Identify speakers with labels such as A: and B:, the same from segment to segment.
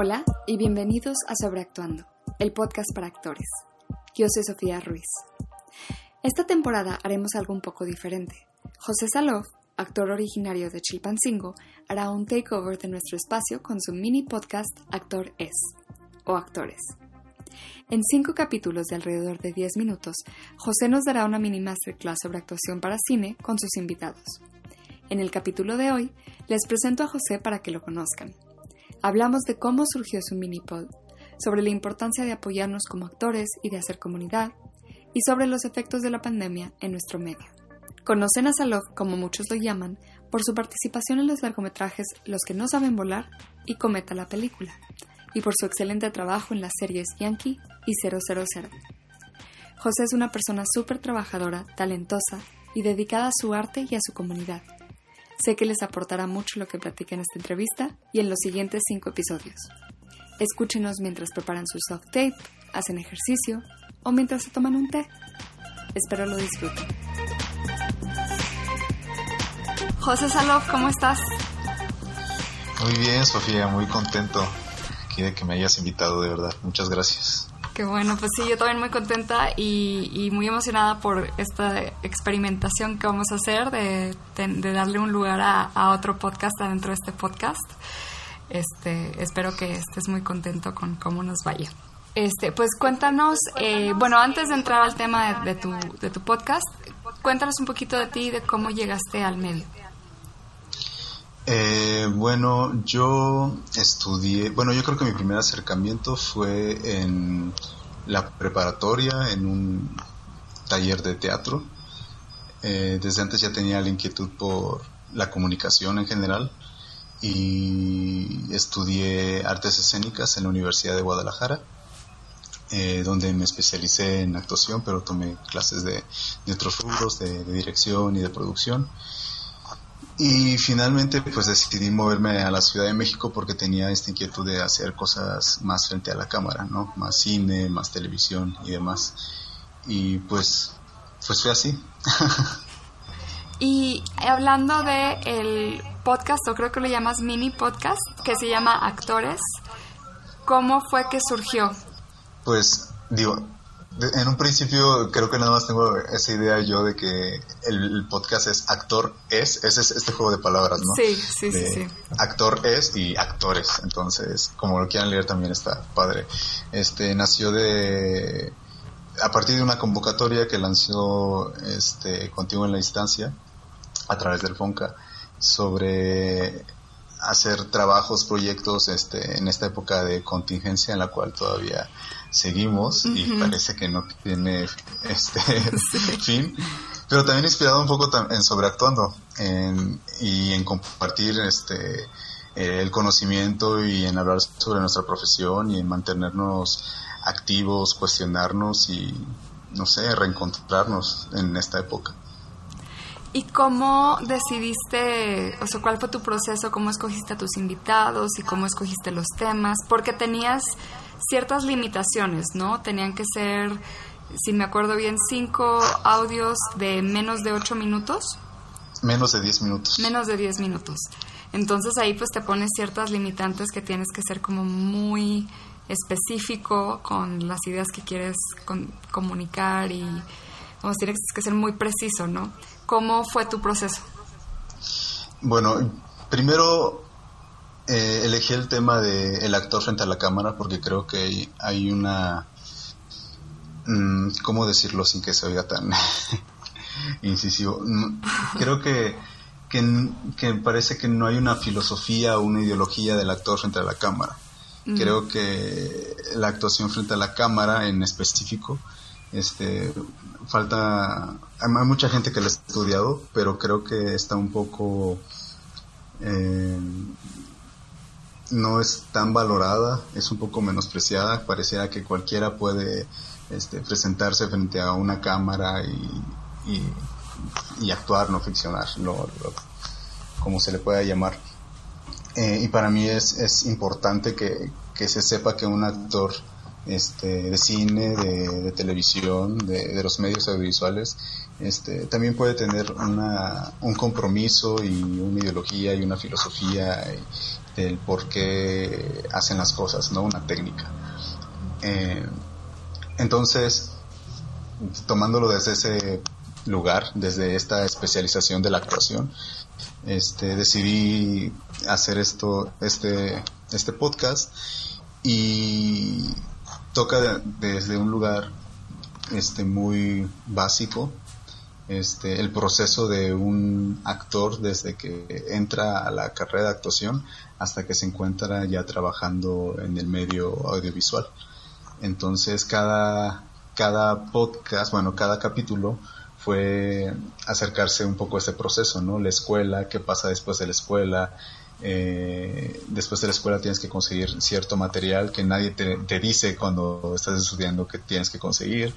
A: Hola y bienvenidos a Sobreactuando, el podcast para actores. Yo soy Sofía Ruiz. Esta temporada haremos algo un poco diferente. José Salov, actor originario de Chilpancingo, hará un takeover de nuestro espacio con su mini podcast Actor Es o Actores. En cinco capítulos de alrededor de 10 minutos, José nos dará una mini masterclass sobre actuación para cine con sus invitados. En el capítulo de hoy, les presento a José para que lo conozcan. Hablamos de cómo surgió su mini pod, sobre la importancia de apoyarnos como actores y de hacer comunidad, y sobre los efectos de la pandemia en nuestro medio. Conocen a Salov, como muchos lo llaman, por su participación en los largometrajes Los que no saben volar y Cometa la película, y por su excelente trabajo en las series Yankee y 000. José es una persona súper trabajadora, talentosa y dedicada a su arte y a su comunidad. Sé que les aportará mucho lo que platique en esta entrevista y en los siguientes cinco episodios. Escúchenos mientras preparan su soft tape, hacen ejercicio o mientras se toman un té. Espero lo disfruten. José Salov, ¿cómo estás?
B: Muy bien, Sofía, muy contento aquí de que me hayas invitado, de verdad. Muchas gracias.
A: Bueno, pues sí, yo también muy contenta y, muy emocionada por esta experimentación que vamos a hacer de, darle un lugar a, otro podcast adentro de este podcast. Este, espero que estés muy contento con cómo nos vaya. Este, pues cuéntanos, eh, bueno, antes de entrar al tema de, tu, de tu podcast, cuéntanos un poquito de ti y de cómo llegaste al medio.
B: Eh, bueno, yo estudié, bueno, yo creo que mi primer acercamiento fue en la preparatoria, en un taller de teatro. Eh, desde antes ya tenía la inquietud por la comunicación en general y estudié artes escénicas en la Universidad de Guadalajara, eh, donde me especialicé en actuación, pero tomé clases de, otros rubros, de dirección y de producción. Y finalmente pues decidí moverme a la Ciudad de México porque tenía esta inquietud de hacer cosas más frente a la cámara, ¿no? Más cine, más televisión y demás. Y pues, pues fue así.
A: y hablando de el podcast, o creo que lo llamas mini podcast, que se llama Actores, ¿cómo fue que surgió?
B: Pues digo, en un principio creo que nada más tengo esa idea yo de que el, podcast es actor es, ese es este juego de palabras, ¿no?
A: Sí, sí, sí,
B: Actor es y actores, entonces como lo quieran leer también está padre. Este nació de a partir de una convocatoria que lanzó este Contigo en la Instancia a través del Fonca sobre hacer trabajos, proyectos este, en esta época de contingencia en la cual todavía seguimos y parece que no tiene este fin, pero también inspirado un poco en sobreactuando y en compartir este el conocimiento y en hablar sobre nuestra profesión y en mantenernos activos, cuestionarnos y no sé, reencontrarnos en esta época.
A: ¿Y cómo decidiste, o sea, cuál fue tu proceso, cómo escogiste a tus invitados y cómo escogiste los temas? Porque tenías ciertas limitaciones, ¿no? Tenían que ser, si me acuerdo bien, cinco audios de menos de ocho minutos.
B: Menos de diez minutos.
A: Menos de diez minutos. Entonces ahí pues te pones ciertas limitantes que tienes que ser como muy específico con las ideas que quieres comunicar y vamos, tienes que ser muy preciso, ¿no? ¿Cómo fue tu proceso?
B: Bueno, primero eh, elegí el tema de el actor frente a la cámara porque creo que hay, una... Mm, ¿Cómo decirlo sin que se oiga tan incisivo? Mm, creo que, que, parece que no hay una filosofía o una ideología del actor frente a la cámara. Creo que la actuación frente a la cámara en específico este falta hay mucha gente que lo ha estudiado pero creo que está un poco eh, no es tan valorada es un poco menospreciada pareciera que cualquiera puede este, presentarse frente a una cámara y, actuar no ficcionar como se le pueda llamar. Eh, y para mí es, importante que, que se sepa que un actor este, de cine, de, televisión, de, los medios audiovisuales, este, también puede tener una, un compromiso y una ideología y una filosofía del por qué hacen las cosas, ¿no? Una técnica. Eh, entonces, tomándolo desde ese lugar, desde esta especialización de la actuación, este, decidí hacer esto, este, este podcast y toca desde un lugar este, muy básico, este, el proceso de un actor desde que entra a la carrera de actuación hasta que se encuentra ya trabajando en el medio audiovisual. Entonces cada, cada podcast, bueno, cada capítulo fue acercarse un poco a ese proceso, ¿no? La escuela, qué pasa después de la escuela, eh, después de la escuela tienes que conseguir cierto material que nadie te, dice cuando estás estudiando que tienes que conseguir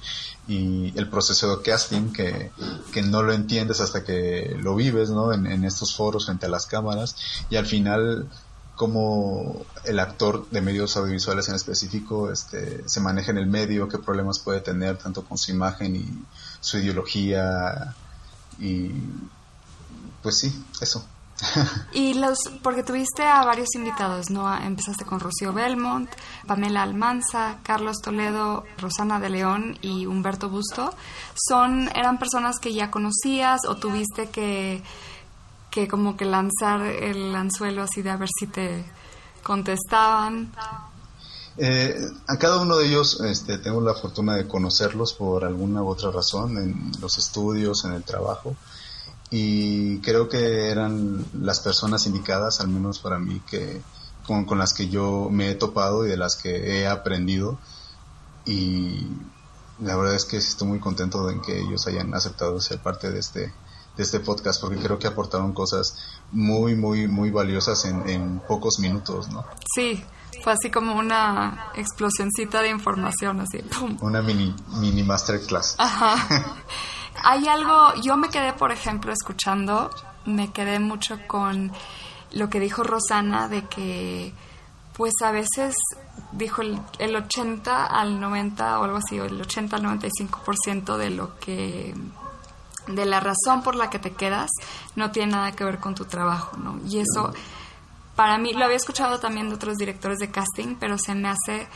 B: y el proceso de casting que, que no lo entiendes hasta que lo vives ¿no? en, estos foros frente a las cámaras y al final cómo el actor de medios audiovisuales en específico este, se maneja en el medio, qué problemas puede tener tanto con su imagen y su ideología y pues sí, eso.
A: y los, porque tuviste a varios invitados, ¿no? Empezaste con Rocío Belmont, Pamela Almanza, Carlos Toledo, Rosana de León y Humberto Busto. Son, eran personas que ya conocías o tuviste que, que como que lanzar el anzuelo así de a ver si te contestaban.
B: Eh, a cada uno de ellos este, tengo la fortuna de conocerlos por alguna u otra razón, en los estudios, en el trabajo y creo que eran las personas indicadas, al menos para mí, que con, con, las que yo me he topado y de las que he aprendido y la verdad es que estoy muy contento de que ellos hayan aceptado ser parte de este de este podcast porque creo que aportaron cosas muy muy muy valiosas en, en pocos minutos, ¿no?
A: Sí, fue así como una explosioncita de información, así, ¡pum!
B: Una mini, mini masterclass.
A: Ajá. Hay algo, yo me quedé, por ejemplo, escuchando, me quedé mucho con lo que dijo Rosana de que, pues a veces, dijo el, el 80 al 90 o algo así, o el 80 al 95% de lo que de la razón por la que te quedas no tiene nada que ver con tu trabajo, ¿no? Y eso, para mí, lo había escuchado también de otros directores de casting, pero se me hace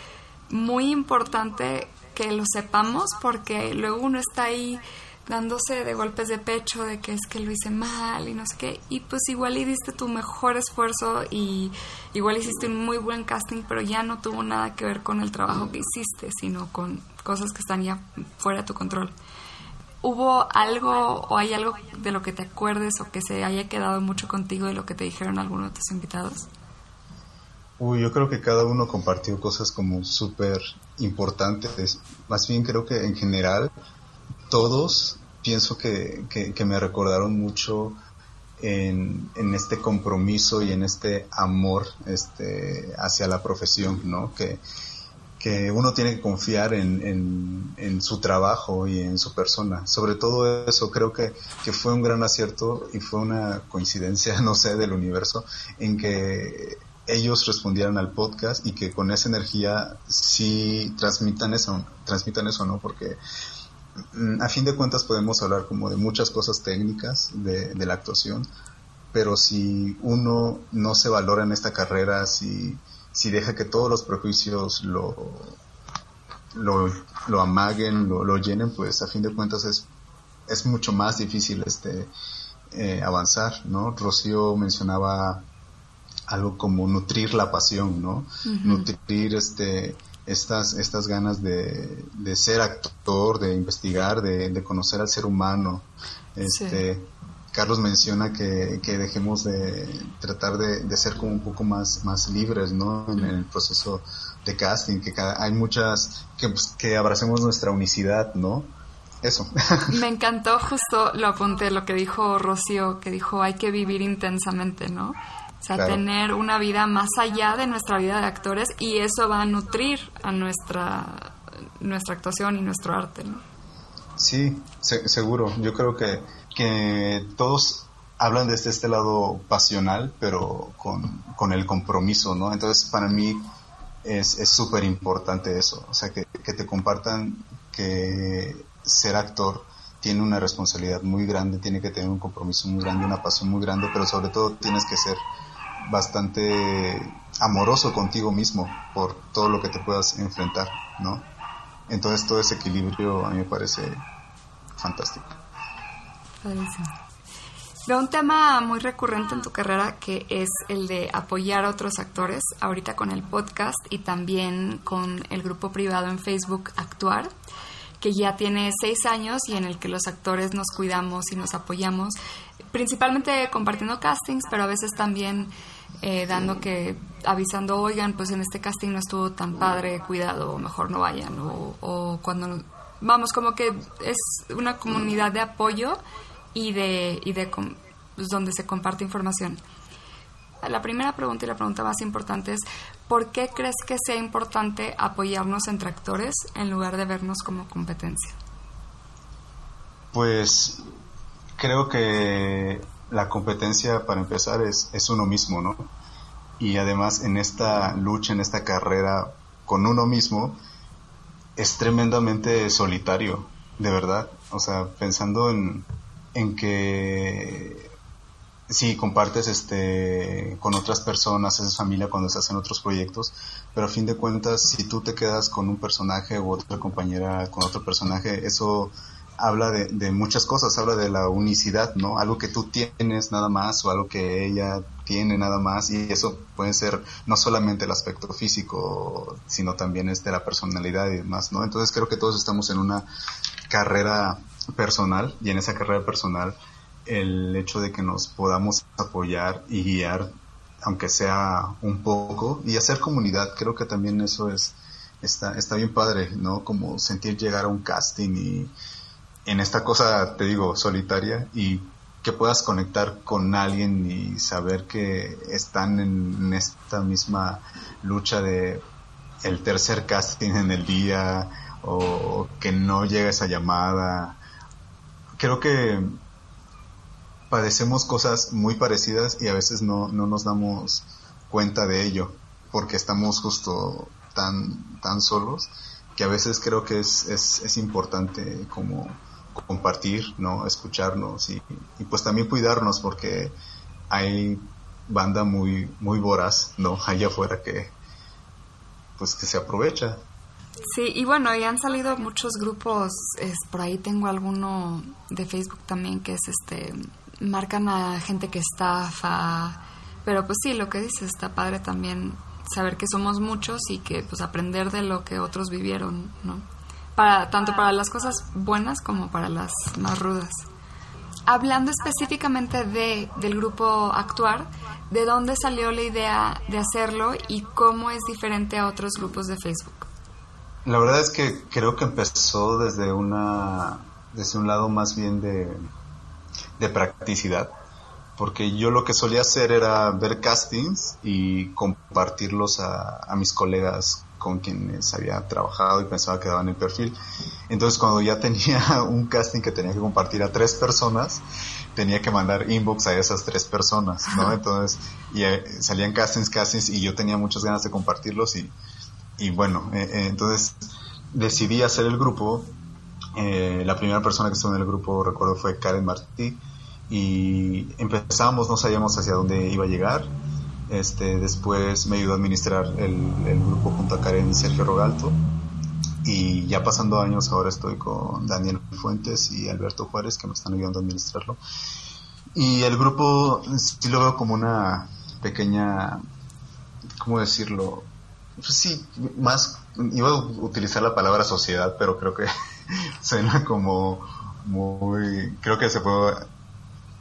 A: muy importante que lo sepamos porque luego uno está ahí dándose de golpes de pecho de que es que lo hice mal y no sé qué. Y pues igual y diste tu mejor esfuerzo y igual hiciste un muy buen casting, pero ya no tuvo nada que ver con el trabajo que hiciste, sino con cosas que están ya fuera de tu control. ¿Hubo algo o hay algo de lo que te acuerdes o que se haya quedado mucho contigo de lo que te dijeron algunos de tus invitados?
B: Uy, yo creo que cada uno compartió cosas como súper importantes. Más bien creo que en general todos pienso que, que, me recordaron mucho en, en, este compromiso y en este amor este, hacia la profesión, ¿no? Que, que uno tiene que confiar en, en, en, su trabajo y en su persona. Sobre todo eso, creo que, que fue un gran acierto y fue una coincidencia, no sé, del universo, en que ellos respondieran al podcast y que con esa energía sí transmitan eso, transmitan eso, ¿no? Porque a fin de cuentas podemos hablar como de muchas cosas técnicas de, la actuación, pero si uno no se valora en esta carrera, si, si deja que todos los prejuicios lo, lo, amaguen, lo, llenen, pues a fin de cuentas es, es mucho más difícil este eh, avanzar, ¿no? Rocío mencionaba algo como nutrir la pasión, ¿no? Nutrir este estas, estas ganas de, de ser actor, de investigar, de, conocer al ser humano. Este, Carlos menciona que, que, dejemos de tratar de, ser como un poco más, más libres, ¿no? En, el proceso de casting, que hay muchas, que, pues, que abracemos nuestra unicidad, ¿no? Eso.
A: Me encantó justo, lo apunté, lo que dijo Rocío, que dijo hay que vivir intensamente, ¿no? Sea, tener una vida más allá de nuestra vida de actores y eso va a nutrir a nuestra, nuestra actuación y nuestro arte, ¿no?
B: Sí, seguro. Yo creo que, que todos hablan desde este lado pasional, pero con, con el compromiso, ¿no? Entonces, para mí es súper importante eso. O sea, que, que te compartan que ser actor tiene una responsabilidad muy grande, tiene que tener un compromiso muy grande, una pasión muy grande, pero sobre todo tienes que ser bastante amoroso contigo mismo por todo lo que te puedas enfrentar, ¿no? Entonces todo ese equilibrio a mí me parece fantástico.
A: Veo un tema muy recurrente en tu carrera que es el de apoyar a otros actores, ahorita con el podcast y también con el grupo privado en Facebook Actuar, que ya tiene seis años y en el que los actores nos cuidamos y nos apoyamos, principalmente compartiendo castings, pero a veces también eh, dando que, avisando, oigan, pues en este casting no estuvo tan padre, cuidado, mejor no vayan, o, o cuando, vamos, como que es una comunidad de apoyo y de, y de pues, donde se comparte información. La primera pregunta y la pregunta más importante es, ¿por qué crees que sea importante apoyarnos entre actores en lugar de vernos como competencia?
B: Pues creo que la competencia, para empezar, es, es uno mismo, ¿no? Y además en esta lucha, en esta carrera con uno mismo, es tremendamente solitario, de verdad. O sea, pensando en, en que si compartes este con otras personas, haces familia cuando estás en otros proyectos, pero a fin de cuentas si tú te quedas con un personaje u otra compañera con otro personaje, eso habla de, de, muchas cosas, habla de la unicidad, ¿no? Algo que tú tienes nada más o algo que ella tiene nada más y eso puede ser no solamente el aspecto físico, sino también es de la personalidad y demás, ¿no? Entonces creo que todos estamos en una carrera personal y en esa carrera personal el hecho de que nos podamos apoyar y guiar aunque sea un poco y hacer comunidad creo que también eso es está está bien padre no como sentir llegar a un casting y en esta cosa te digo solitaria y que puedas conectar con alguien y saber que están en esta misma lucha de el tercer casting en el día o que no llega esa llamada. Creo que padecemos cosas muy parecidas y a veces no, no nos damos cuenta de ello porque estamos justo tan, tan solos que a veces creo que es, es, es importante como compartir, ¿no? Escucharnos y, pues también cuidarnos porque hay banda muy, muy voraz, ¿no? Allá afuera que, pues que se aprovecha
A: Sí, y bueno, y han salido muchos grupos, es, por ahí tengo alguno de Facebook también que es este, marcan a gente que estafa, pero pues sí, lo que dices está padre también saber que somos muchos y que pues aprender de lo que otros vivieron, ¿no? Para, tanto para las cosas buenas como para las más rudas. Hablando específicamente de, del grupo Actuar, ¿de dónde salió la idea de hacerlo y cómo es diferente a otros grupos de Facebook?
B: La verdad es que creo que empezó desde una desde un lado más bien de, de practicidad, porque yo lo que solía hacer era ver castings y compartirlos a, a mis colegas con quienes había trabajado y pensaba que daban el perfil. Entonces cuando ya tenía un casting que tenía que compartir a tres personas, tenía que mandar inbox a esas tres personas, ¿no? Entonces, y eh, salían castings, castings y yo tenía muchas ganas de compartirlos y y bueno, eh, eh, entonces decidí hacer el grupo. Eh, la primera persona que estuvo en el grupo, recuerdo, fue Karen Martí. Y empezamos, no sabíamos hacia dónde iba a llegar. Este, después me ayudó a administrar el, grupo junto a Karen y Sergio Rogalto. Y ya pasando años, ahora estoy con Daniel Fuentes y Alberto Juárez, que me están ayudando a administrarlo. Y el grupo sí lo veo como una pequeña, ¿cómo decirlo? Pues sí, más, iba a utilizar la palabra sociedad, pero creo que suena como muy, creo que se puede,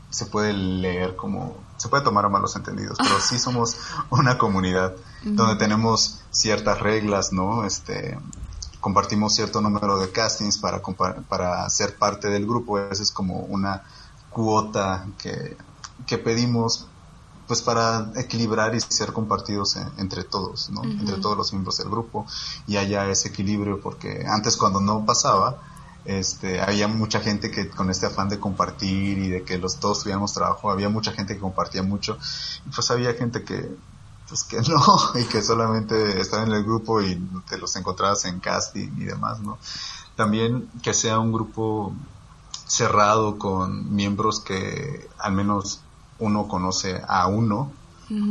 B: se puede leer como, se puede tomar a malos entendidos, pero sí somos una comunidad donde tenemos ciertas reglas, ¿no? Este, compartimos cierto número de castings para, para ser parte del grupo, esa es como una cuota que, que pedimos pues para equilibrar y ser compartidos entre todos, ¿no? Entre todos los miembros del grupo y haya ese equilibrio porque antes cuando no pasaba, este, había mucha gente que con este afán de compartir y de que los todos tuviéramos trabajo, había mucha gente que compartía mucho y pues había gente que pues que no y que solamente estaba en el grupo y te los encontrabas en casting y demás, ¿no? También que sea un grupo cerrado con miembros que al menos uno conoce a uno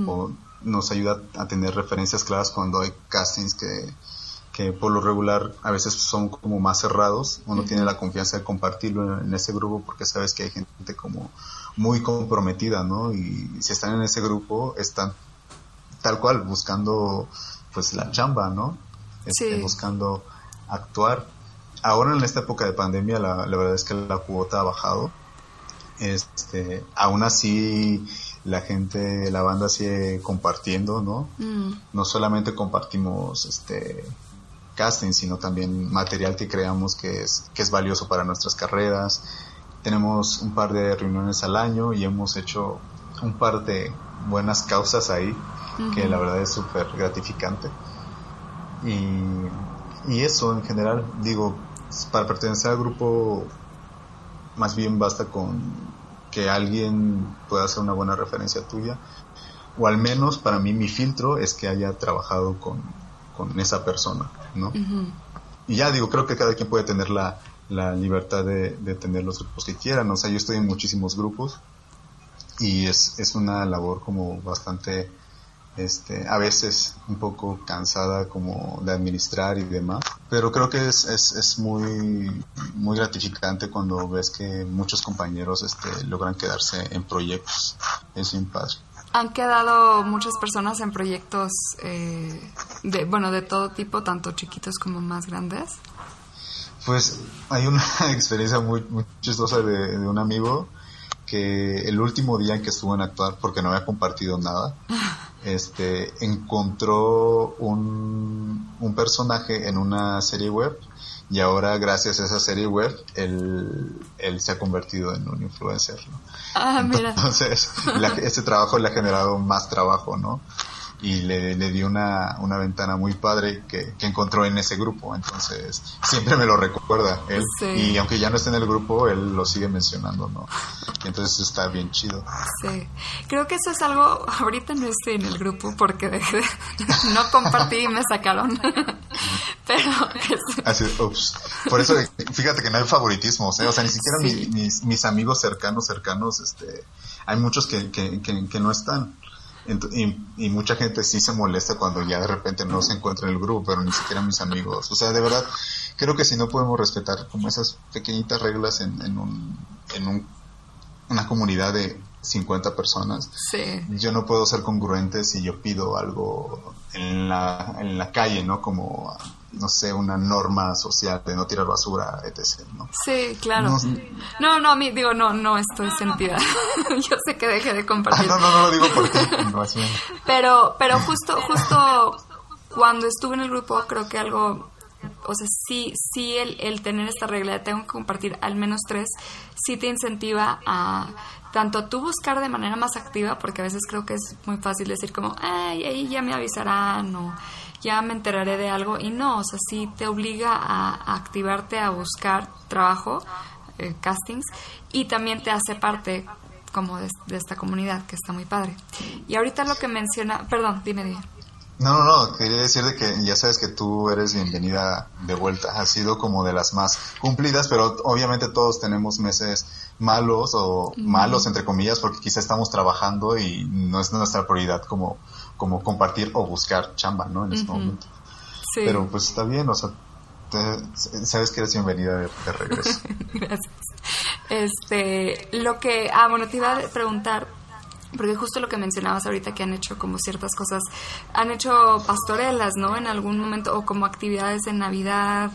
B: o nos ayuda a tener referencias claras cuando hay castings que, que por lo regular a veces son como más cerrados, uno tiene la confianza de compartirlo en, ese grupo porque sabes que hay gente como muy comprometida, ¿no? Y si están en ese grupo, están tal cual buscando pues la chamba, ¿no? Este, buscando actuar. Ahora en esta época de pandemia la, la verdad es que la cuota ha bajado. Este, aún así la gente, la banda sigue compartiendo, ¿no? Mm. No solamente compartimos este casting, sino también material que creamos que es, que es valioso para nuestras carreras. Tenemos un par de reuniones al año y hemos hecho un par de buenas causas ahí, que la verdad es súper gratificante. Y, y eso en general, digo, para pertenecer al grupo, más bien basta con que alguien pueda hacer una buena referencia tuya. O al menos para mí mi filtro es que haya trabajado con, con esa persona, ¿no? Y ya digo, creo que cada quien puede tener la, la libertad de, de, tener los grupos que quieran. O sea, yo estoy en muchísimos grupos y es, es una labor como bastante, este, a veces un poco cansada como de administrar y demás. Pero creo que es, es, es muy, muy gratificante cuando ves que muchos compañeros este, logran quedarse en proyectos. Es bien padre.
A: Han quedado muchas personas en proyectos eh, de, bueno, de todo tipo, tanto chiquitos como más grandes.
B: Pues hay una experiencia muy, muy chistosa de, de un amigo que el último día en que estuvo en actuar, porque no había compartido nada, este, encontró un, un personaje en una serie web y ahora gracias a esa serie web él, él se ha convertido en un influencer. ¿no?
A: Ah, mira.
B: Entonces, ese trabajo le ha generado más trabajo, ¿no? y le, le dio una, una ventana muy padre que, que, encontró en ese grupo. Entonces, siempre me lo recuerda él. Y aunque ya no esté en el grupo, él lo sigue mencionando, ¿no? entonces está bien chido.
A: Sí. Creo que eso es algo, ahorita no estoy en el grupo porque dejé no compartí y me sacaron. Pero
B: Así, ups. Por eso, fíjate que no hay favoritismos, ¿eh? O sea, ni siquiera mis, mis, amigos cercanos, cercanos, este, hay muchos que, que, que, que no están. Y, mucha gente sí se molesta cuando ya de repente no se encuentra en el grupo, pero ni siquiera mis amigos. O sea, de verdad, creo que si no podemos respetar como esas pequeñitas reglas en, en, un, en un, una comunidad de 50 personas, yo no puedo ser congruente si yo pido algo en la, en la calle, ¿no? Como no sé, una norma social de no tirar basura, etc. ¿no?
A: Sí, claro. No, no, a mí digo, no, no estoy sentida. Yo sé que dejé de compartir.
B: Ah, no, no, no lo digo por ti.
A: pero, pero justo, justo cuando estuve en el grupo, creo que algo, o sea, sí, sí el, el tener esta regla de tengo que compartir al menos tres, sí te incentiva a tanto tú buscar de manera más activa, porque a veces creo que es muy fácil decir como, ay, ahí ya me avisarán o ya me enteraré de algo y no, o sea, sí te obliga a, activarte a buscar trabajo, eh, castings, y también te hace parte como de, esta comunidad, que está muy padre. Y ahorita lo que menciona, perdón, dime, dime.
B: No, no, no, quería decir de que ya sabes que tú eres bienvenida de vuelta. Has sido como de las más cumplidas, pero obviamente todos tenemos meses malos o malos entre comillas porque quizá estamos trabajando y no es nuestra prioridad como como compartir o buscar chamba, ¿no? En este momento. Sí. Pero pues está bien, o sea, sabes que eres bienvenida de, regreso.
A: Gracias. Este, lo que, ah, bueno, te iba a preguntar, porque justo lo que mencionabas ahorita que han hecho como ciertas cosas, han hecho pastorelas, ¿no? En algún momento, o como actividades de Navidad,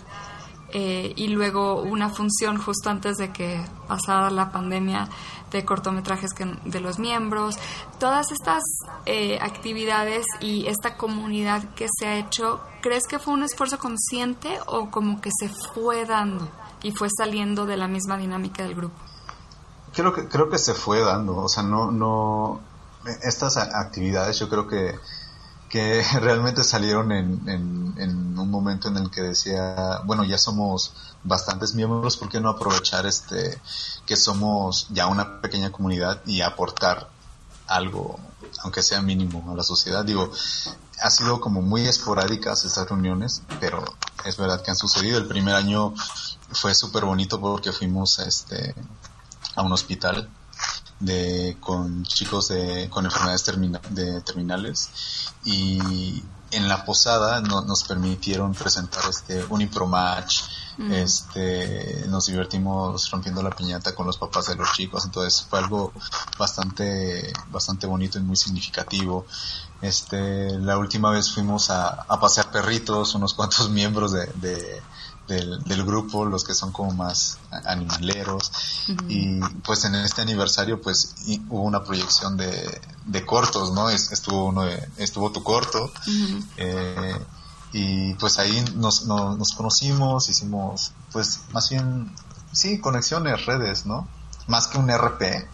A: eh, y luego una función justo antes de que pasara la pandemia de cortometrajes que, de los miembros, todas estas eh, actividades y esta comunidad que se ha hecho, ¿crees que fue un esfuerzo consciente o como que se fue dando y fue saliendo de la misma dinámica del grupo?
B: Creo que, creo que se fue dando, o sea, no, no, estas actividades yo creo que que realmente salieron en, en, un momento en el que decía, bueno, ya somos bastantes miembros, ¿por qué no aprovechar este que somos ya una pequeña comunidad y aportar algo, aunque sea mínimo, a la sociedad? Digo, ha sido como muy esporádicas estas reuniones, pero es verdad que han sucedido. El primer año fue súper bonito porque fuimos a, este, a un hospital de con chicos de, con enfermedades de terminales. Y en la posada no, nos permitieron presentar este un impro match mm. este nos divertimos rompiendo la piñata con los papás de los chicos. Entonces fue algo bastante bastante bonito y muy significativo. Este la última vez fuimos a, a pasear perritos unos cuantos miembros de del, grupo, los que son como más animaleros. Y pues en este aniversario pues hubo una proyección de, de cortos, ¿no? estuvo uno estuvo tu corto. Eh, y pues ahí nos, nos, conocimos, hicimos pues más bien, sí, conexiones, redes, ¿no? Más que un RP,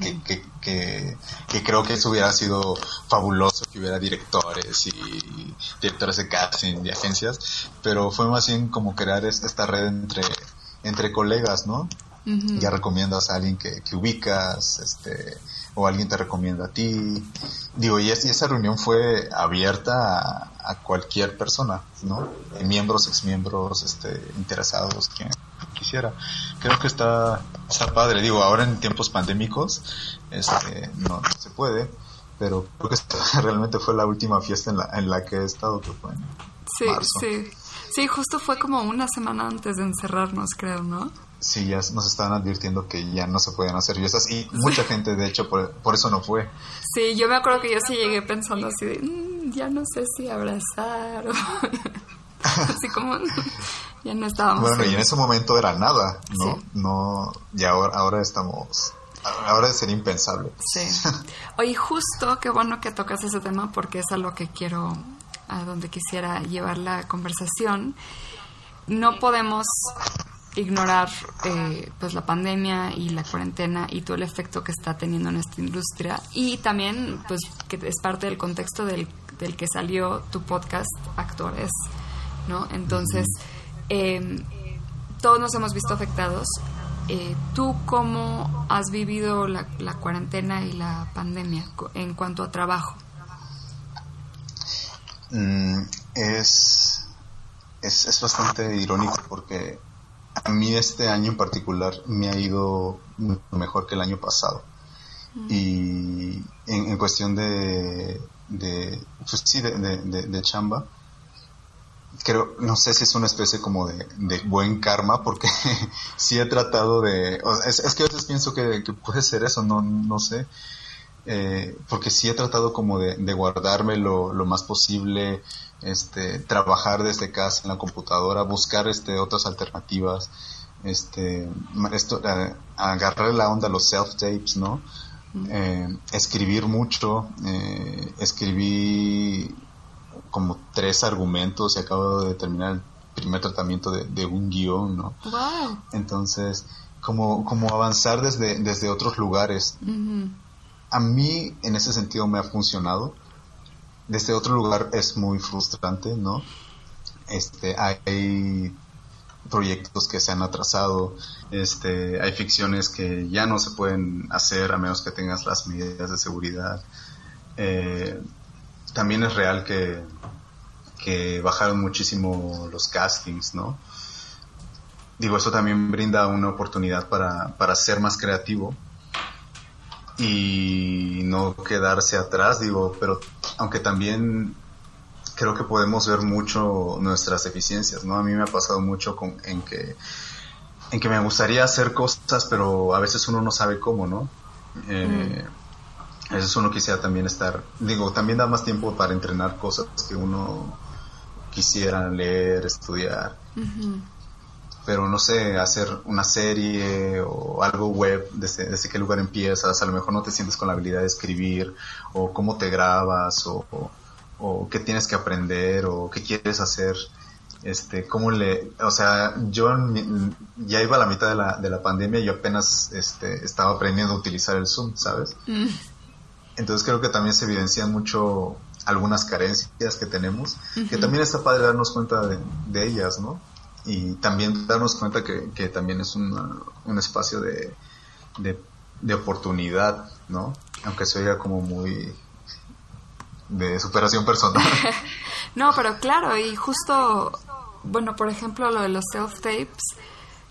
B: que, que, que, creo que eso hubiera sido fabuloso que hubiera directores y directores de casting de agencias, pero fue más bien como crear esta red entre, entre colegas, ¿no? Ya recomiendas a alguien que, que, ubicas, este, o alguien te recomienda a ti. Digo, y, esa reunión fue abierta a, cualquier persona, ¿no? Miembros, exmiembros, este, interesados, quien quisiera. Creo que está, está padre. Digo, ahora en tiempos pandémicos, este, no, se puede, pero creo que realmente fue la última fiesta en la, en la que he estado, que fue
A: sí, Sí, sí, justo fue como una semana antes de encerrarnos, creo, ¿no?
B: Sí, ya nos estaban advirtiendo que ya no se pueden hacer fiestas y mucha gente, de hecho, por, por, eso no fue.
A: Sí, yo me acuerdo que yo sí llegué pensando así de, mm, ya no sé si abrazar o... así como ya no estábamos.
B: Bueno, y en ese momento era nada, ¿no? No, y ahora, ahora estamos ahora sería impensable.
A: Sí. Oye, justo qué bueno que tocas ese tema porque es a lo que quiero, a donde quisiera llevar la conversación. No podemos ignorar eh, pues la pandemia y la cuarentena y todo el efecto que está teniendo en esta industria y también pues que es parte del contexto del, del que salió tu podcast Actores, ¿no? Entonces, eh, todos nos hemos visto afectados. Eh, ¿Tú cómo has vivido la, cuarentena y la pandemia en cuanto a trabajo?
B: Mm, es, es, es, bastante irónico porque a mí este año en particular me ha ido mejor que el año pasado. Mm. Y en, cuestión de, de, pues sí, de, de chamba, creo, no sé si es una especie como de, buen karma, porque sí he tratado de, es, que a veces pienso que, puede ser eso, no, no sé, eh, porque sí he tratado como de, guardarme lo, más posible, este, trabajar desde casa en la computadora, buscar este, otras alternativas, este, esto, eh, agarrar la onda a los self-tapes, ¿no? Eh, escribir mucho, escribí como tres argumentos y acabo de terminar el primer tratamiento de, un guion, ¿no? Entonces, como, como avanzar desde, desde otros lugares. A mí, en ese sentido, me ha funcionado. Desde otro lugar es muy frustrante, ¿no? Este, hay proyectos que se han atrasado, este, hay ficciones que ya no se pueden hacer a menos que tengas las medidas de seguridad. Eh, también es real que, que bajaron muchísimo los castings, ¿no? Digo, eso también brinda una oportunidad para, para ser más creativo y no quedarse atrás, digo, pero aunque también creo que podemos ver mucho nuestras deficiencias, ¿no? A mí me ha pasado mucho con, en que en que me gustaría hacer cosas, pero a veces uno no sabe cómo, ¿no? Eh. Veces uno quisiera también estar, digo, también da más tiempo para entrenar cosas que uno quisiera leer, estudiar. Pero no sé, hacer una serie o algo web, desde, desde qué lugar empiezas, a lo mejor no te sientes con la habilidad de escribir, o cómo te grabas, o, o, qué tienes que aprender, o qué quieres hacer este, cómo le, o sea, yo ya iba a la mitad de la, de la pandemia y yo apenas este, estaba aprendiendo a utilizar el Zoom, ¿sabes? Mm. Entonces creo que también se evidencian mucho algunas carencias que tenemos, que también está padre darnos cuenta de, ellas, ¿no? Y también darnos cuenta que, que también es un espacio de, de, oportunidad, ¿no? Aunque se oiga como muy de superación personal.
A: no, pero claro, y justo, bueno, por ejemplo, lo de los self-tapes,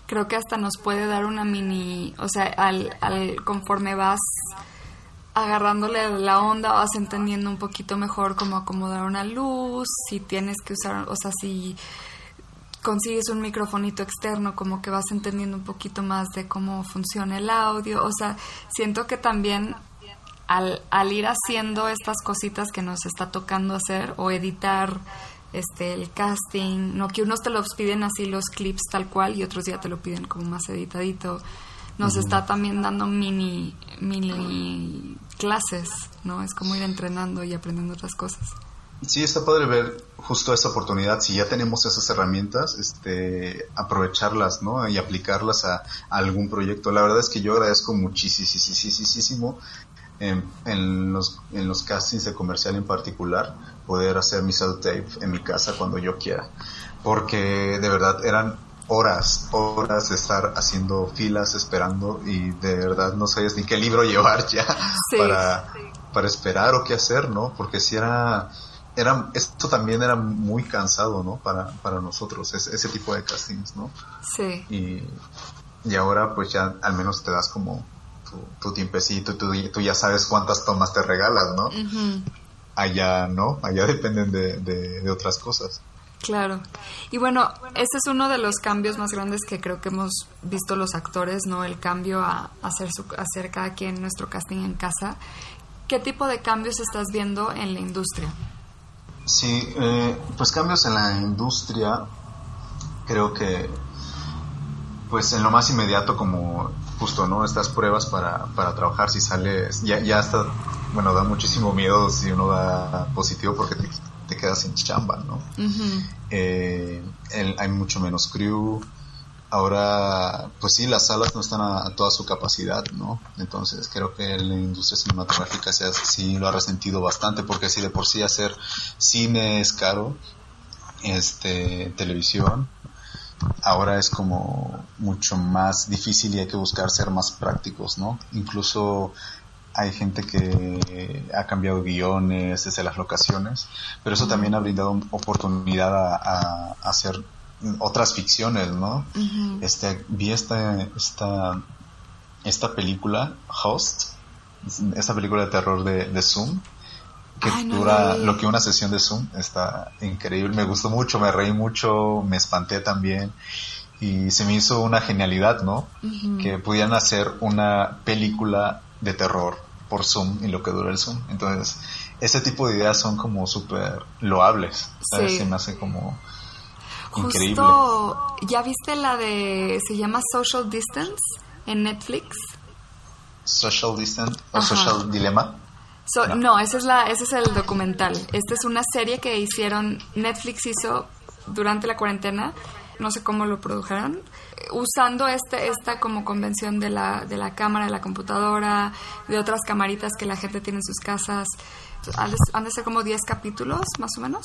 A: creo que hasta nos puede dar una mini, o sea, al, al conforme vas agarrándole la onda vas entendiendo un poquito mejor cómo acomodar una luz, si tienes que usar, o sea, si consigues un microfonito externo, como que vas entendiendo un poquito más de cómo funciona el audio, o sea, siento que también al, al ir haciendo estas cositas que nos está tocando hacer o editar este el casting, no que unos te los piden así los clips tal cual y otros ya te lo piden como más editadito nos está también dando mini, mini clases, ¿no? Es como ir entrenando y aprendiendo otras cosas.
B: Sí, está padre ver justo esa oportunidad. Si ya tenemos esas herramientas, este, aprovecharlas, ¿no? Y aplicarlas a, algún proyecto. La verdad es que yo agradezco muchísimo en, en, los, en los castings de comercial en particular poder hacer mi self-tape en mi casa cuando yo quiera. Porque de verdad eran horas, horas de estar haciendo filas, esperando y de verdad no sabías ni qué libro llevar ya para, para esperar o qué hacer, ¿no? Porque si era, era, esto también era muy cansado, ¿no? Para, para nosotros, ese, ese tipo de castings, ¿no?
A: Sí.
B: Y, y ahora pues ya al menos te das como tu, tiempecito y tú, tú, ya sabes cuántas tomas te regalas, ¿no? Allá no, allá dependen de, de, de otras cosas.
A: Claro. Y bueno, ese es uno de los cambios más grandes que creo que hemos visto los actores, ¿no? El cambio a hacer, su, hacer cada quien nuestro casting en casa. ¿Qué tipo de cambios estás viendo en la industria?
B: Sí, eh, pues cambios en la industria, creo que, pues en lo más inmediato como justo, ¿no? Estas pruebas para, para trabajar, si sales, ya, ya está, bueno, da muchísimo miedo si uno da positivo porque te te quedas sin chamba, ¿no? Eh, hay mucho menos crew. Ahora, pues sí, las salas no están a, toda su capacidad, ¿no? Entonces creo que la industria cinematográfica sí lo ha resentido bastante, porque si de por sí hacer cine es caro, este, televisión, ahora es como mucho más difícil y hay que buscar ser más prácticos, ¿no? Incluso hay gente que ha cambiado guiones desde las locaciones, pero eso también ha brindado oportunidad a, hacer otras ficciones, ¿no? Este, vi esta, esta, esta película, Host, esta película de terror de, Zoom, que dura lo que una sesión de Zoom, está increíble, me gustó mucho, me reí mucho, me espanté también y se me hizo una genialidad, ¿no? Que pudieran hacer una película de terror por Zoom y lo que dura el Zoom. Entonces, ese tipo de ideas son como súper loables. ¿sabes? Se me hace como increíble.
A: Justo, ¿ya viste la de, se llama Social Distance en Netflix?
B: Social Distance o Social Dilemma.
A: no. ese es, la, ese es el documental. Esta es una serie que hicieron, Netflix hizo durante la cuarentena, no sé cómo lo produjeron, usando este, esta como convención de la, de la cámara, de la computadora, de otras camaritas que la gente tiene en sus casas. Han de ser como 10 capítulos, más o menos,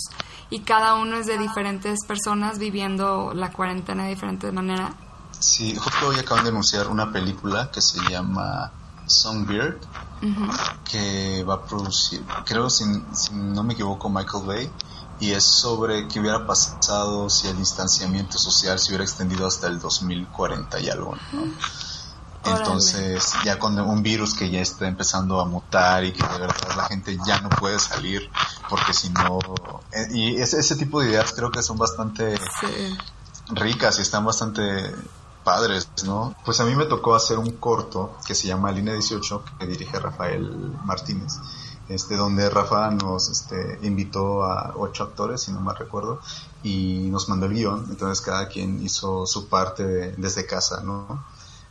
A: y cada uno es de diferentes personas viviendo la cuarentena de diferente manera.
B: Sí, justo hoy acaban de anunciar una película que se llama Songbird, que va a producir, creo, si, si no me equivoco, Michael Bay y es sobre qué hubiera pasado si el distanciamiento social se hubiera extendido hasta el 2040 y algo, ¿no? Entonces, ya con un virus que ya está empezando a mutar y que de verdad la gente ya no puede salir porque si no... Eh, y ese, ese tipo de ideas creo que son bastante ricas y están bastante padres, ¿no? Pues a mí me tocó hacer un corto que se llama Línea 18 que dirige Rafael Martínez este, donde Rafa nos este, invitó a ocho actores, si no me recuerdo, y nos mandó el guion, entonces cada quien hizo su parte desde casa, ¿no?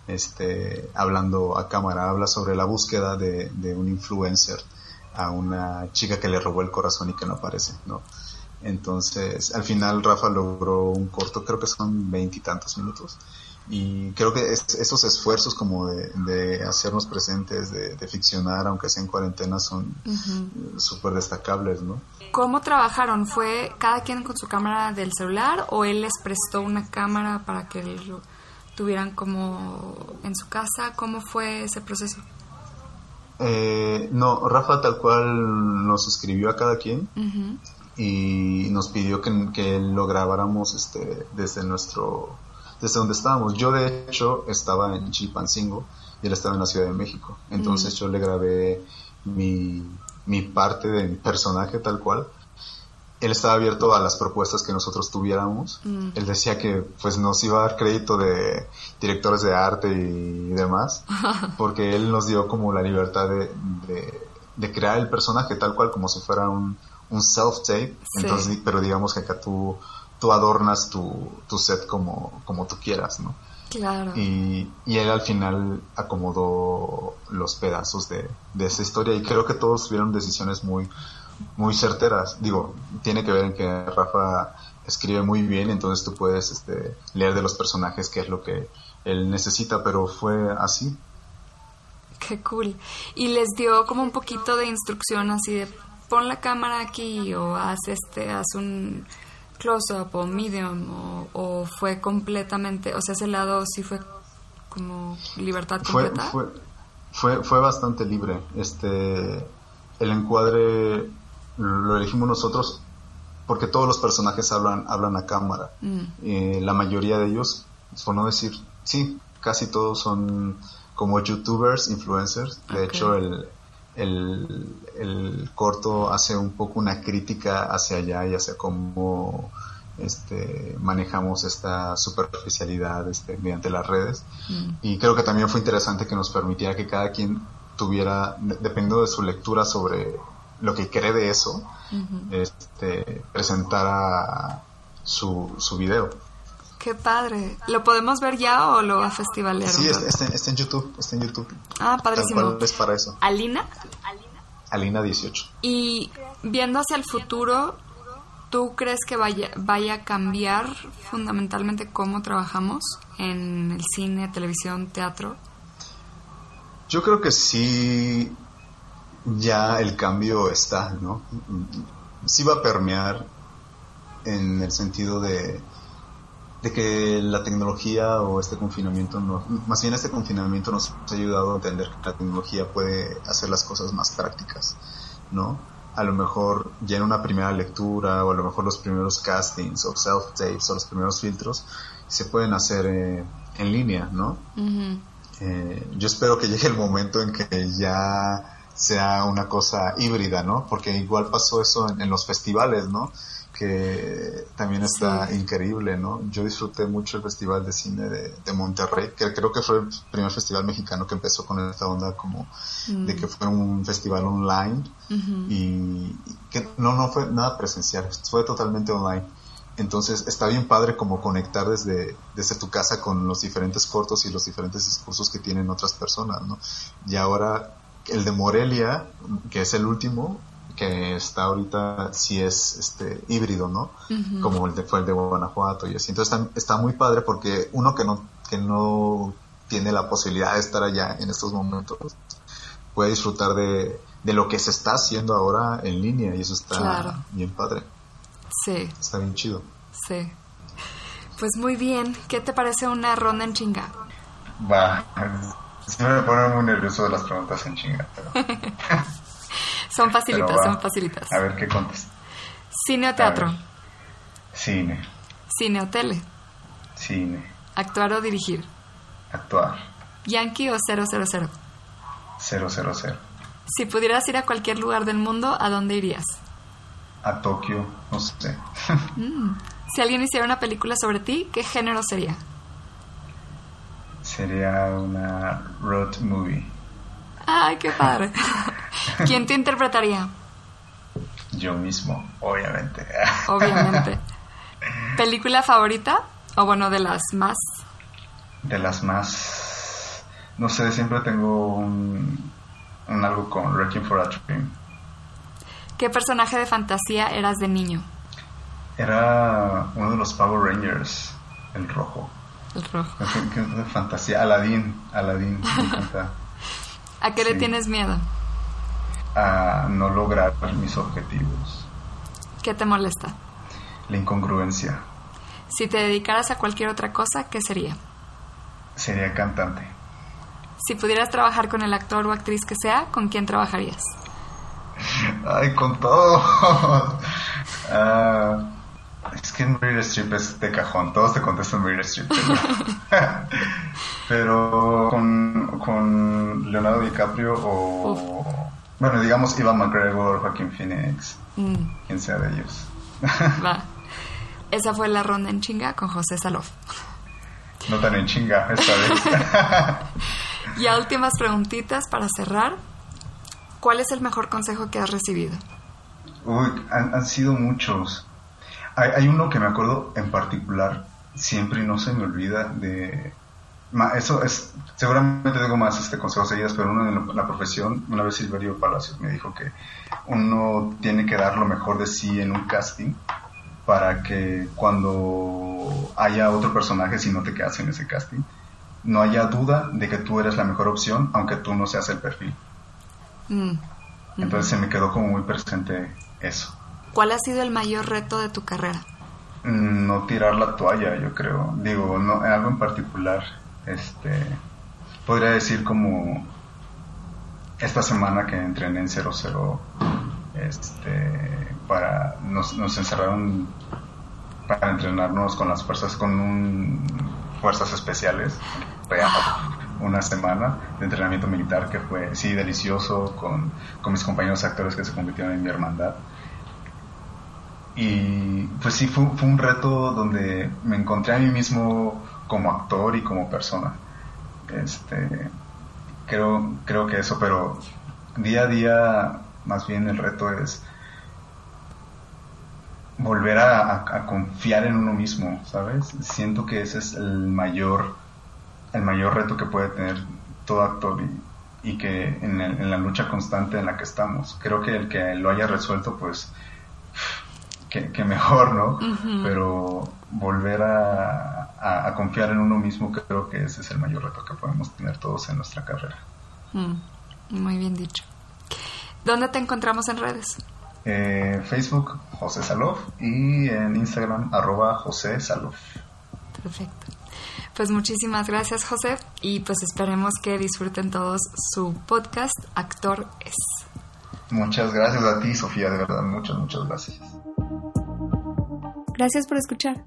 B: Este, hablando a cámara, habla sobre la búsqueda de, de un influencer a una chica que le robó el corazón y que no aparece, ¿no? Entonces, al final Rafa logró un corto, creo que son veintitantos minutos, y creo que esos esfuerzos como de, hacernos presentes, de, ficcionar, aunque sea en cuarentena, son súper destacables, ¿no?
A: ¿Cómo trabajaron? ¿Fue cada quien con su cámara del celular o él les prestó una cámara para que lo tuvieran como en su casa? ¿Cómo fue ese proceso?
B: Eh, no, Rafa tal cual nos escribió a cada quien y nos pidió que, que lo grabáramos este, desde nuestro desde donde estábamos. Yo de hecho estaba en Chilpancingo y él estaba en la Ciudad de México. Entonces yo le grabé mi, mi parte de mi personaje tal cual. Él estaba abierto a las propuestas que nosotros tuviéramos. Él decía que pues nos iba a dar crédito de directores de arte y demás, porque él nos dio como la libertad de, de, crear el personaje tal cual como si fuera un, un self-tape. Entonces, pero digamos que acá tú, tú adornas tu, tu set como, como tú quieras, ¿no?
A: Claro.
B: Y, y, él al final acomodó los pedazos de, de, esa historia y creo que todos tuvieron decisiones muy, muy certeras. Digo, tiene que ver en que Rafa escribe muy bien, entonces tú puedes este, leer de los personajes qué es lo que él necesita, pero fue así.
A: Qué cool. Y les dio como un poquito de instrucción así de pon la cámara aquí o haz este, haz un close-up o medium o, fue completamente, o sea, ese lado sí fue como libertad completa?
B: Fue, fue, fue, bastante libre. Este, el encuadre lo elegimos nosotros porque todos los personajes hablan, hablan a cámara. Mm. Eh, la mayoría de ellos, por no decir, sí, casi todos son como youtubers, influencers. De hecho, el, el, el, corto hace un poco una crítica hacia allá y hacia cómo este, manejamos esta superficialidad este, mediante las redes. Mm. Y creo que también fue interesante que nos permitiera que cada quien tuviera, dependiendo de su lectura sobre lo que cree de eso, este, presentara su, su video.
A: Qué padre. ¿Lo podemos ver ya o lo va a festivaler?
B: Sí, está, está, en YouTube, está en YouTube.
A: Ah, padrísimo.
B: es para eso.
A: ¿Alina?
B: Alina 18.
A: Y viendo hacia el futuro, ¿tú crees que vaya, vaya a cambiar fundamentalmente cómo trabajamos en el cine, televisión, teatro?
B: Yo creo que sí, ya el cambio está, ¿no? Sí va a permear en el sentido de de que la tecnología o este confinamiento, no, más bien este confinamiento nos ha ayudado a entender que la tecnología puede hacer las cosas más prácticas, ¿no? A lo mejor ya en una primera lectura o a lo mejor los primeros castings o self-tapes o los primeros filtros se pueden hacer eh, en línea, ¿no? Eh, yo espero que llegue el momento en que ya sea una cosa híbrida, ¿no? Porque igual pasó eso en los festivales, ¿no? Que también está increíble, ¿no? Yo disfruté mucho el Festival de Cine de, Monterrey, que creo que fue el primer festival mexicano que empezó con esta onda como de que fue un festival online y, que no, no fue nada presencial, fue totalmente online. Entonces está bien padre como conectar desde, desde tu casa con los diferentes cortos y los diferentes discursos que tienen otras personas, ¿no? Y ahora el de Morelia, que es el último, que está ahorita sí es este híbrido, ¿no? Como el de fue el de Guanajuato y así. Entonces está, está, muy padre porque uno que no que no tiene la posibilidad de estar allá en estos momentos puede disfrutar de, de lo que se está haciendo ahora en línea y eso está bien padre.
A: Sí.
B: Está bien chido.
A: Sí. Pues muy bien. ¿Qué te parece una ronda en chinga?
B: Va. Siempre me pone muy nervioso de las preguntas en chinga, pero...
A: Son facilitas, son facilitas.
B: A ver qué contestas.
A: ¿Cine o teatro?
B: Cine.
A: ¿Cine o tele?
B: Cine.
A: ¿Actuar o dirigir?
B: Actuar.
A: ¿Yankee o 000? 000. Si pudieras ir a cualquier lugar del mundo, ¿a dónde irías?
B: A Tokio, no sé.
A: Mm. Si alguien hiciera una película sobre ti, ¿qué género sería?
B: Sería una road movie.
A: Ay, qué padre. ¿Quién te interpretaría?
B: Yo mismo, obviamente.
A: Obviamente. ¿Película favorita? O bueno, de las más.
B: De las más. No sé, siempre tengo un, un algo con Wrecking for a Dream.
A: ¿Qué personaje de fantasía eras de niño?
B: Era uno de los Power Rangers, el rojo.
A: El rojo.
B: de fantasía? Aladdin, Aladdin.
A: ¿A qué le tienes miedo?
B: A no lograr mis objetivos.
A: ¿Qué te molesta?
B: La incongruencia.
A: Si te dedicaras a cualquier otra cosa, ¿qué sería?
B: Sería cantante.
A: Si pudieras trabajar con el actor o actriz que sea, ¿con quién trabajarías?
B: Ay, con todo. Ah, Es que Meryl Streep es de cajón, todos te contestan Meryl Streep. Pero, con, con, Leonardo DiCaprio o, bueno, digamos Ivan McGregor, Joaquín Phoenix, mm. quien sea de ellos.
A: Va. Esa fue la ronda en chinga con José Salof.
B: No tan en chinga esta
A: vez. y a últimas preguntitas para cerrar. ¿Cuál es el mejor consejo que has recibido?
B: Uy, han, sido muchos. Hay, hay, uno que me acuerdo en particular, siempre y no se me olvida de... Eso es, seguramente tengo más este consejos seguidas, pero uno en la profesión, una vez Silverio Palacios me dijo que uno tiene que dar lo mejor de sí en un casting para que cuando haya otro personaje, si no te quedas en ese casting, no haya duda de que tú eres la mejor opción, aunque tú no seas el perfil. Mm. Entonces se me quedó como muy presente eso.
A: ¿Cuál ha sido el mayor reto de tu carrera?
B: Mm, no tirar la toalla, yo creo. Digo, no, algo en particular, este, podría decir como esta semana que entrené en 00, este, para, nos, nos encerraron para entrenarnos con las fuerzas, con un, fuerzas especiales, una semana de entrenamiento militar que fue, sí, delicioso, con, con mis compañeros actores que se convirtieron en mi hermandad. Y pues sí, fue, fue, un reto donde me encontré a mí mismo como actor y como persona. Este, creo, creo que eso, pero día a día, más bien el reto es volver a, confiar en uno mismo, ¿sabes? Siento que ese es el mayor, el mayor reto que puede tener todo actor y, que en, la lucha constante en la que estamos. Creo que el que lo haya resuelto, pues, que, mejor, ¿no? Pero volver a, confiar en uno mismo, creo que ese es el mayor reto que podemos tener todos en nuestra carrera.
A: Mm, muy bien dicho. ¿Dónde te encontramos en redes?
B: Eh, Facebook José Salof y en Instagram arroba José Salof.
A: Perfecto. Pues muchísimas gracias José y pues esperemos que disfruten todos su podcast Actor es.
B: Muchas gracias a ti Sofía, de verdad, muchas, muchas gracias.
A: Gracias por escuchar.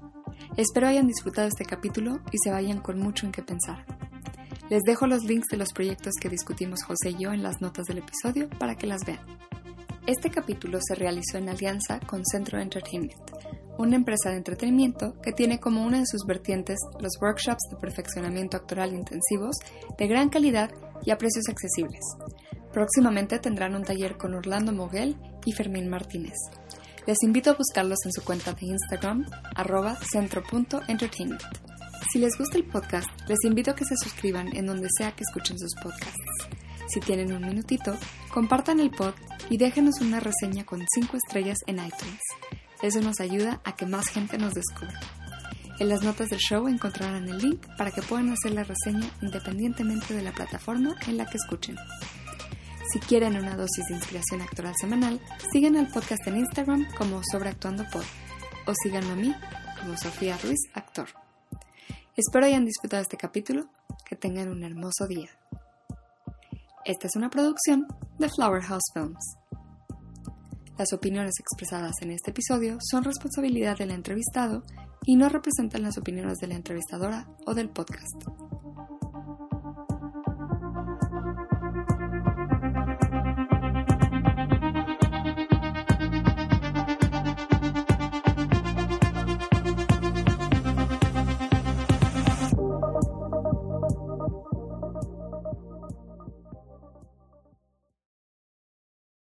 A: Espero hayan disfrutado este capítulo y se vayan con mucho en qué pensar. Les dejo los links de los proyectos que discutimos José y yo en las notas del episodio para que las vean. Este capítulo se realizó en alianza con Centro Entertainment, una empresa de entretenimiento que tiene como una de sus vertientes los workshops de perfeccionamiento actoral intensivos de gran calidad y a precios accesibles. Próximamente tendrán un taller con Orlando Moguel y Fermín Martínez. Les invito a buscarlos en su cuenta de Instagram, arroba centro.entertainment. Si les gusta el podcast, les invito a que se suscriban en donde sea que escuchen sus podcasts. Si tienen un minutito, compartan el pod y déjenos una reseña con 5 estrellas en iTunes. Eso nos ayuda a que más gente nos descubra. En las notas del show encontrarán el link para que puedan hacer la reseña independientemente de la plataforma en la que escuchen. Si quieren una dosis de inspiración actoral semanal, sigan al podcast en Instagram como Sobreactuando Pod o síganme a mí como Sofía Ruiz Actor. Espero hayan disfrutado este capítulo, que tengan un hermoso día. Esta es una producción de Flower House Films. Las opiniones expresadas en este episodio son responsabilidad del entrevistado y no representan las opiniones de la entrevistadora o del podcast.